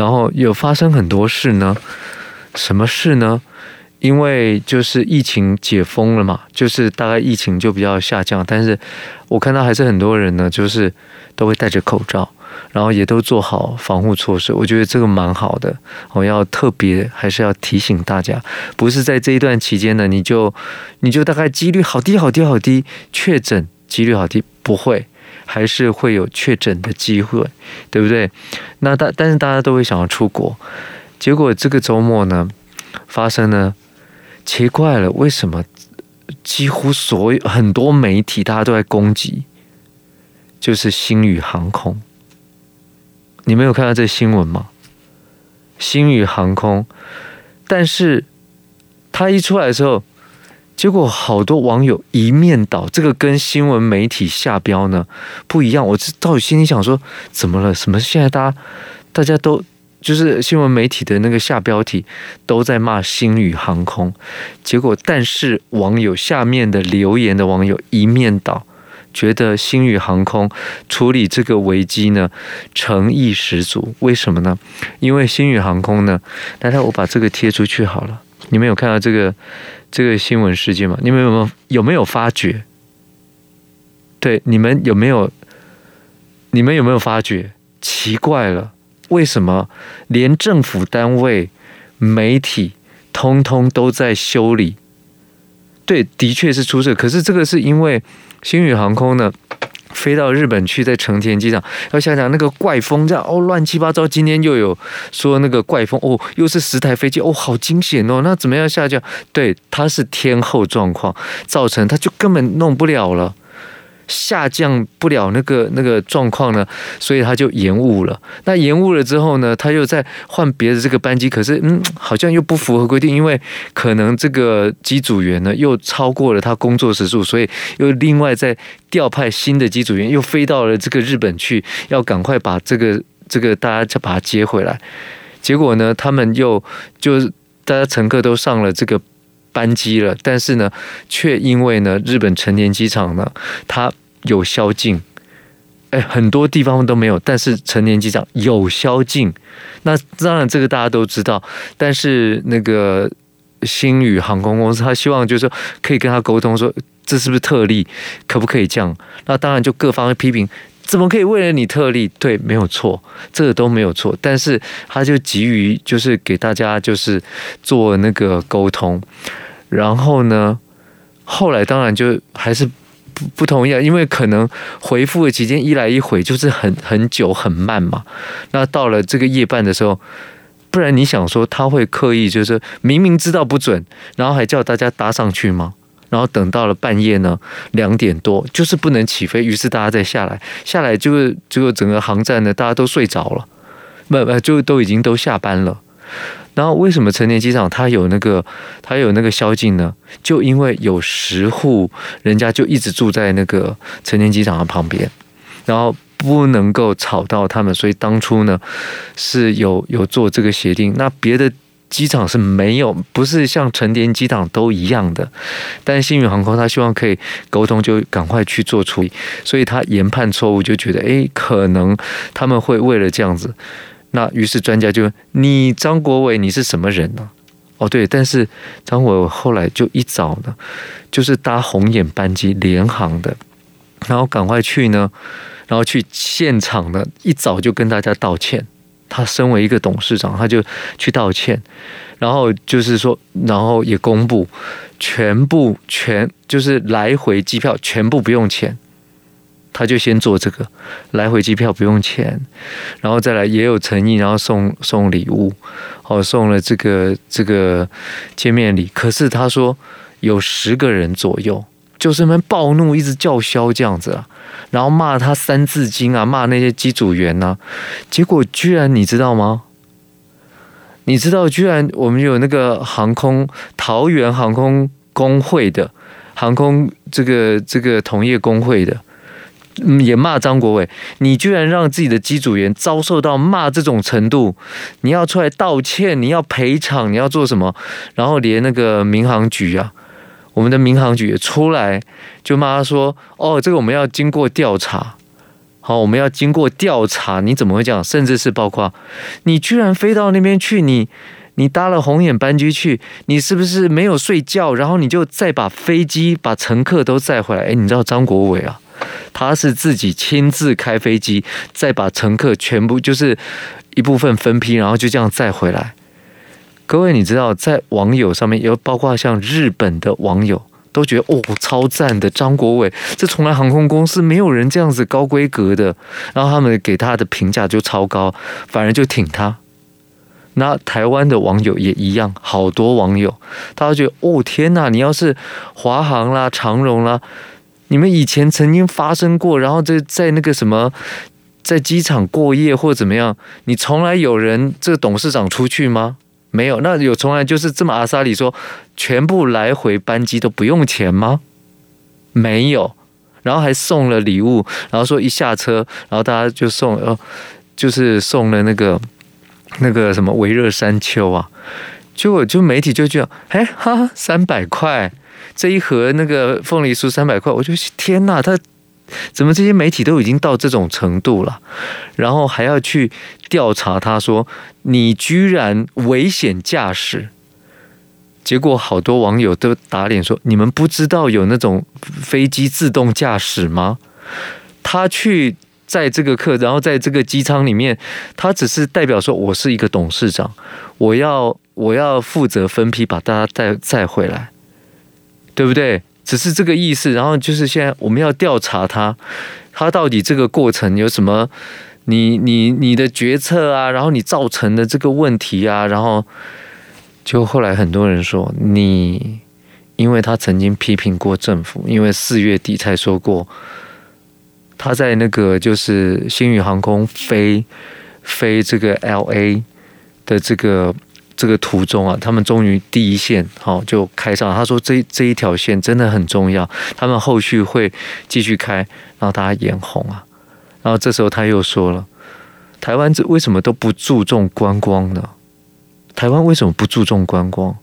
然后有发生很多事呢，什么事呢？因为就是疫情解封了嘛，就是大概疫情就比较下降，但是我看到还是很多人呢，就是都会戴着口罩，然后也都做好防护措施。我觉得这个蛮好的，我要特别还是要提醒大家，不是在这一段期间呢，你就你就大概几率好低好低好低，确诊几率好低，不会，还是会有确诊的机会，对不对？那大但是大家都会想要出国，结果这个周末呢，发生了。奇怪了，为什么几乎所有很多媒体大家都在攻击，就是星宇航空？你没有看到这新闻吗？星宇航空，但是他一出来的时候，结果好多网友一面倒，这个跟新闻媒体下标呢不一样。我这到底心里想说，怎么了？什么？现在大家大家都。就是新闻媒体的那个下标题都在骂星宇航空，结果但是网友下面的留言的网友一面倒，觉得星宇航空处理这个危机呢诚意十足。为什么呢？因为星宇航空呢，来来，我把这个贴出去好了。你们有看到这个这个新闻事件吗？你们有没有有没有发觉？对，你们有没有？你们有没有发觉？奇怪了。为什么连政府单位、媒体通通都在修理？对，的确是出事。可是这个是因为星宇航空呢，飞到日本去，在成田机场要想想那个怪风，这样哦，乱七八糟。今天又有说那个怪风哦，又是十台飞机哦，好惊险哦。那怎么样下降？对，它是天后状况造成，它就根本弄不了了。下降不了那个那个状况呢，所以他就延误了。那延误了之后呢，他又再换别的这个班机，可是嗯，好像又不符合规定，因为可能这个机组员呢又超过了他工作时数，所以又另外再调派新的机组员，又飞到了这个日本去，要赶快把这个这个大家再把他接回来。结果呢，他们又就大家乘客都上了这个班机了，但是呢，却因为呢，日本成田机场呢，它有宵禁，哎，很多地方都没有，但是成年机长有宵禁。那当然，这个大家都知道。但是那个星宇航空公司，他希望就是说可以跟他沟通，说这是不是特例，可不可以这样？那当然就各方批评，怎么可以为了你特例？对，没有错，这个都没有错。但是他就急于就是给大家就是做那个沟通，然后呢，后来当然就还是。不不同意啊，因为可能回复的期间一来一回就是很很久很慢嘛。那到了这个夜半的时候，不然你想说他会刻意就是明明知道不准，然后还叫大家搭上去吗？然后等到了半夜呢，两点多就是不能起飞，于是大家再下来，下来就就整个航站呢，大家都睡着了，不不就都已经都下班了。然后为什么成田机场它有那个它有那个宵禁呢？就因为有十户人家就一直住在那个成田机场的旁边，然后不能够吵到他们，所以当初呢是有有做这个协定。那别的机场是没有，不是像成田机场都一样的。但新宇航空他希望可以沟通，就赶快去做处理，所以他研判错误，就觉得诶，可能他们会为了这样子。那于是专家就问你张国伟，你是什么人呢？哦，对，但是张国伟后来就一早呢，就是搭红眼班机联航的，然后赶快去呢，然后去现场呢，一早就跟大家道歉。他身为一个董事长，他就去道歉，然后就是说，然后也公布全部全就是来回机票全部不用钱。他就先做这个，来回机票不用钱，然后再来也有诚意，然后送送礼物，哦，送了这个这个见面礼。可是他说有十个人左右，就是们暴怒，一直叫嚣这样子啊，然后骂他三字经啊，骂那些机组员呐、啊。结果居然你知道吗？你知道居然我们有那个航空桃园航空工会的航空这个这个同业工会的。也骂张国伟，你居然让自己的机组员遭受到骂这种程度，你要出来道歉，你要赔偿，你要做什么？然后连那个民航局啊，我们的民航局也出来就骂他说：“哦，这个我们要经过调查。”好，我们要经过调查，你怎么会这样？甚至是包括你居然飞到那边去，你你搭了红眼班机去，你是不是没有睡觉？然后你就再把飞机把乘客都载回来？哎，你知道张国伟啊，他是自己亲自开飞机，再把乘客全部就是一部分分批，然后就这样载回来。各位，你知道在网友上面有包括像日本的网友。都觉得哦，超赞的张国伟，这从来航空公司没有人这样子高规格的，然后他们给他的评价就超高，反而就挺他。那台湾的网友也一样，好多网友，他觉得哦天哪，你要是华航啦、长荣啦，你们以前曾经发生过，然后在在那个什么，在机场过夜或怎么样，你从来有人这个董事长出去吗？没有，那有从来就是这么阿莎里说，全部来回班机都不用钱吗？没有，然后还送了礼物，然后说一下车，然后大家就送，哦，就是送了那个那个什么微热山丘啊，结果就媒体就这样，哎哈，三百块这一盒那个凤梨酥三百块，我就天哪，他。怎么这些媒体都已经到这种程度了，然后还要去调查？他说你居然危险驾驶，结果好多网友都打脸说：你们不知道有那种飞机自动驾驶吗？他去载这个客，然后在这个机舱里面，他只是代表说我是一个董事长，我要我要负责分批把大家带载回来，对不对？只是这个意思，然后就是现在我们要调查他，他到底这个过程有什么？你你你的决策啊，然后你造成的这个问题啊，然后就后来很多人说你，因为他曾经批评过政府，因为四月底才说过他在那个就是星宇航空飞飞这个 LA 的这个。这个途中啊，他们终于第一线好就开上。他说这这一条线真的很重要，他们后续会继续开，然后大家眼红啊。然后这时候他又说了，台湾这为什么都不注重观光呢？台湾为什么不注重观光？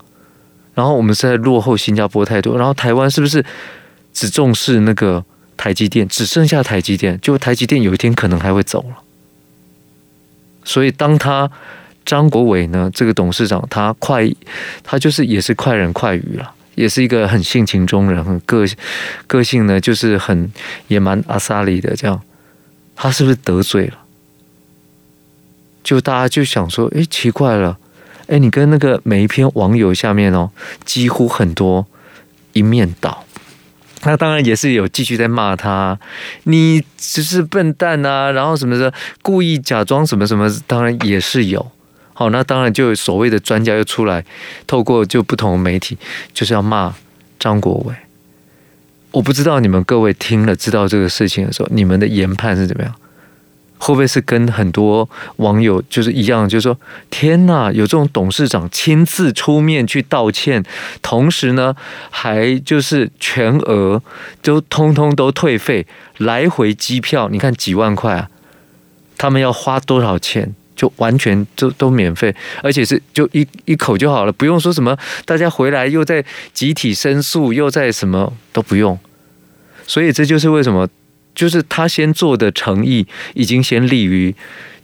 然后我们是在落后新加坡太多。然后台湾是不是只重视那个台积电？只剩下台积电，就台积电有一天可能还会走了。所以当他。张国伟呢？这个董事长他快，他就是也是快人快语了，也是一个很性情中人，很个个性呢，就是很也蛮阿萨里的这样。他是不是得罪了？就大家就想说，哎，奇怪了，哎，你跟那个每一篇网友下面哦，几乎很多一面倒。那当然也是有继续在骂他，你只是笨蛋啊，然后什么的，故意假装什么什么，当然也是有。好，那当然就所谓的专家又出来，透过就不同的媒体，就是要骂张国伟。我不知道你们各位听了知道这个事情的时候，你们的研判是怎么样？会不会是跟很多网友就是一样，就是说天哪，有这种董事长亲自出面去道歉，同时呢，还就是全额都通通都退费，来回机票，你看几万块啊，他们要花多少钱？就完全就都免费，而且是就一一口就好了，不用说什么大家回来又在集体申诉，又在什么都不用。所以这就是为什么，就是他先做的诚意已经先立于，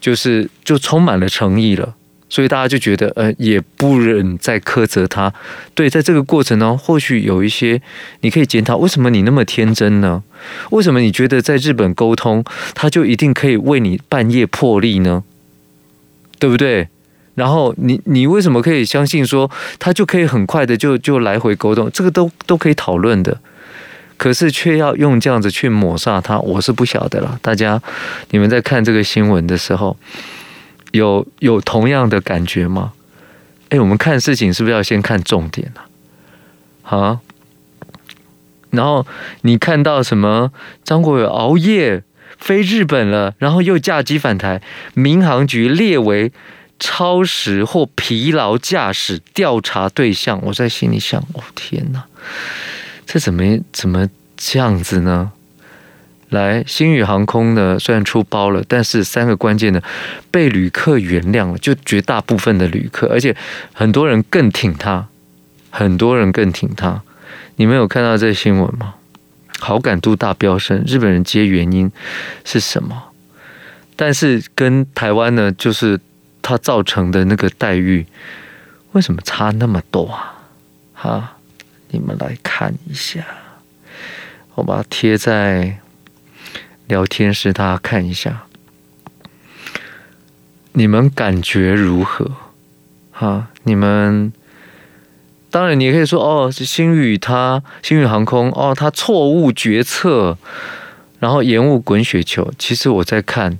就是就充满了诚意了。所以大家就觉得，呃，也不忍再苛责他。对，在这个过程呢，或许有一些你可以检讨，为什么你那么天真呢？为什么你觉得在日本沟通，他就一定可以为你半夜破例呢？对不对？然后你你为什么可以相信说他就可以很快的就就来回沟通？这个都都可以讨论的，可是却要用这样子去抹杀他，我是不晓得了。大家你们在看这个新闻的时候，有有同样的感觉吗？哎，我们看事情是不是要先看重点呢？啊？然后你看到什么？张国伟熬夜。飞日本了，然后又驾机返台，民航局列为超时或疲劳驾驶调查对象。我在心里想，哦天哪，这怎么怎么这样子呢？来，星宇航空呢，虽然出包了，但是三个关键的被旅客原谅了，就绝大部分的旅客，而且很多人更挺他，很多人更挺他。你们有看到这新闻吗？好感度大飙升，日本人接原因是什么？但是跟台湾呢，就是它造成的那个待遇，为什么差那么多啊？哈，你们来看一下，我把它贴在聊天室，大家看一下，你们感觉如何？哈，你们。当然，你也可以说哦，是星宇他星宇航空哦，他错误决策，然后延误滚雪球。其实我在看，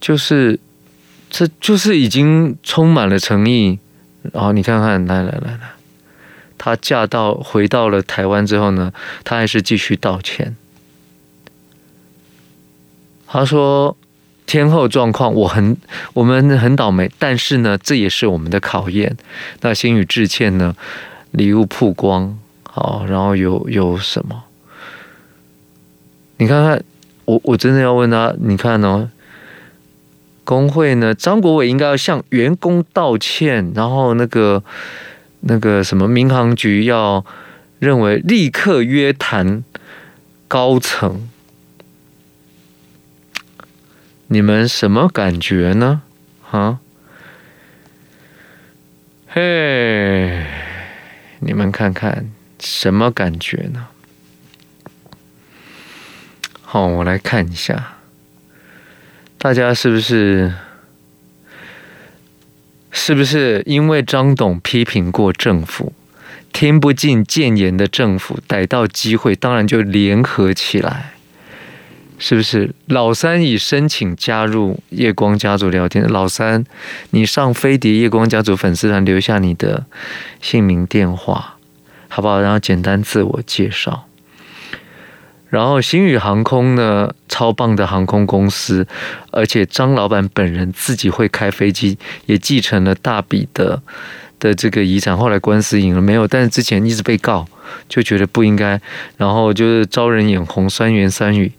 就是这就是已经充满了诚意。然后你看看，来来来来，他驾到回到了台湾之后呢，他还是继续道歉。他说。天后状况，我很我们很倒霉，但是呢，这也是我们的考验。那星宇致歉呢，礼物曝光，好，然后有有什么？你看看，我我真的要问他，你看哦，工会呢，张国伟应该要向员工道歉，然后那个那个什么民航局要认为立刻约谈高层。你们什么感觉呢？啊？嘿，你们看看什么感觉呢？好，我来看一下，大家是不是是不是因为张董批评过政府，听不进谏言的政府，逮到机会当然就联合起来。是不是老三已申请加入夜光家族聊天？老三，你上飞碟夜光家族粉丝团留下你的姓名电话，好不好？然后简单自我介绍。然后星宇航空呢，超棒的航空公司，而且张老板本人自己会开飞机，也继承了大笔的的这个遗产。后来官司赢了没有？但是之前一直被告，就觉得不应该，然后就是招人眼红，酸言酸语。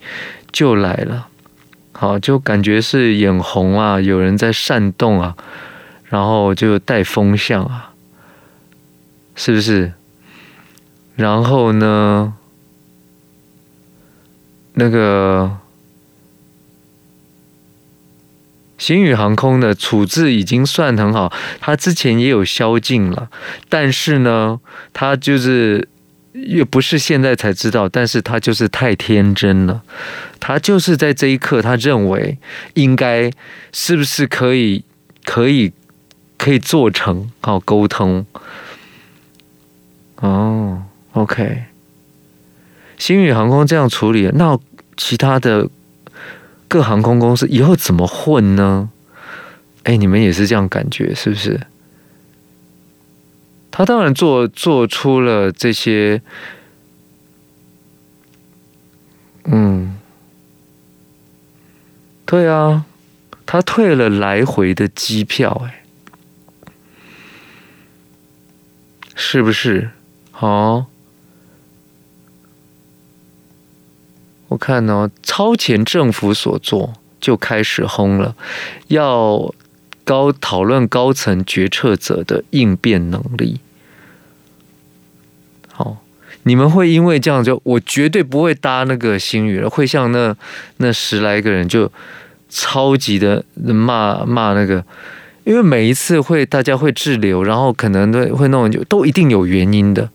就来了，好，就感觉是眼红啊，有人在煽动啊，然后就带风向啊，是不是？然后呢，那个星宇航空的处置已经算很好，他之前也有宵禁了，但是呢，他就是。也不是现在才知道，但是他就是太天真了。他就是在这一刻，他认为应该是不是可以可以可以做成好沟通。哦，OK，星宇航空这样处理，那其他的各航空公司以后怎么混呢？哎，你们也是这样感觉是不是？他当然做做出了这些，嗯，对啊，他退了来回的机票，哎，是不是？哦，我看哦，超前政府所做就开始轰了，要。高讨论高层决策者的应变能力。好，你们会因为这样就我绝对不会搭那个新宇了，会像那那十来个人就超级的骂骂那个，因为每一次会大家会滞留，然后可能都会弄就都一定有原因的，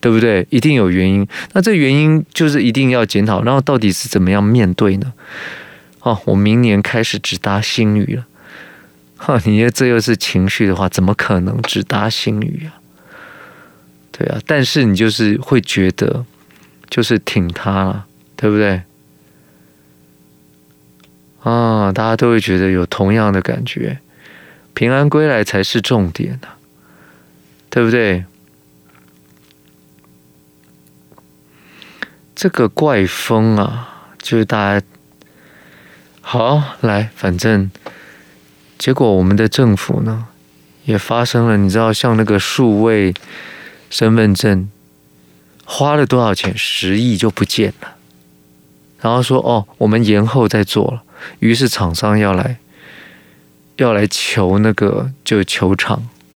对不对？一定有原因。那这原因就是一定要检讨，然后到底是怎么样面对呢？哦，我明年开始只搭新宇了。哈，你这又是情绪的话，怎么可能只搭星宇啊？对啊，但是你就是会觉得，就是挺他了，对不对？啊，大家都会觉得有同样的感觉，平安归来才是重点呢，对不对？这个怪风啊，就是大家好来，反正。结果我们的政府呢，也发生了，你知道，像那个数位身份证，花了多少钱？十亿就不见了。然后说哦，我们延后再做了。于是厂商要来，要来求那个就求偿，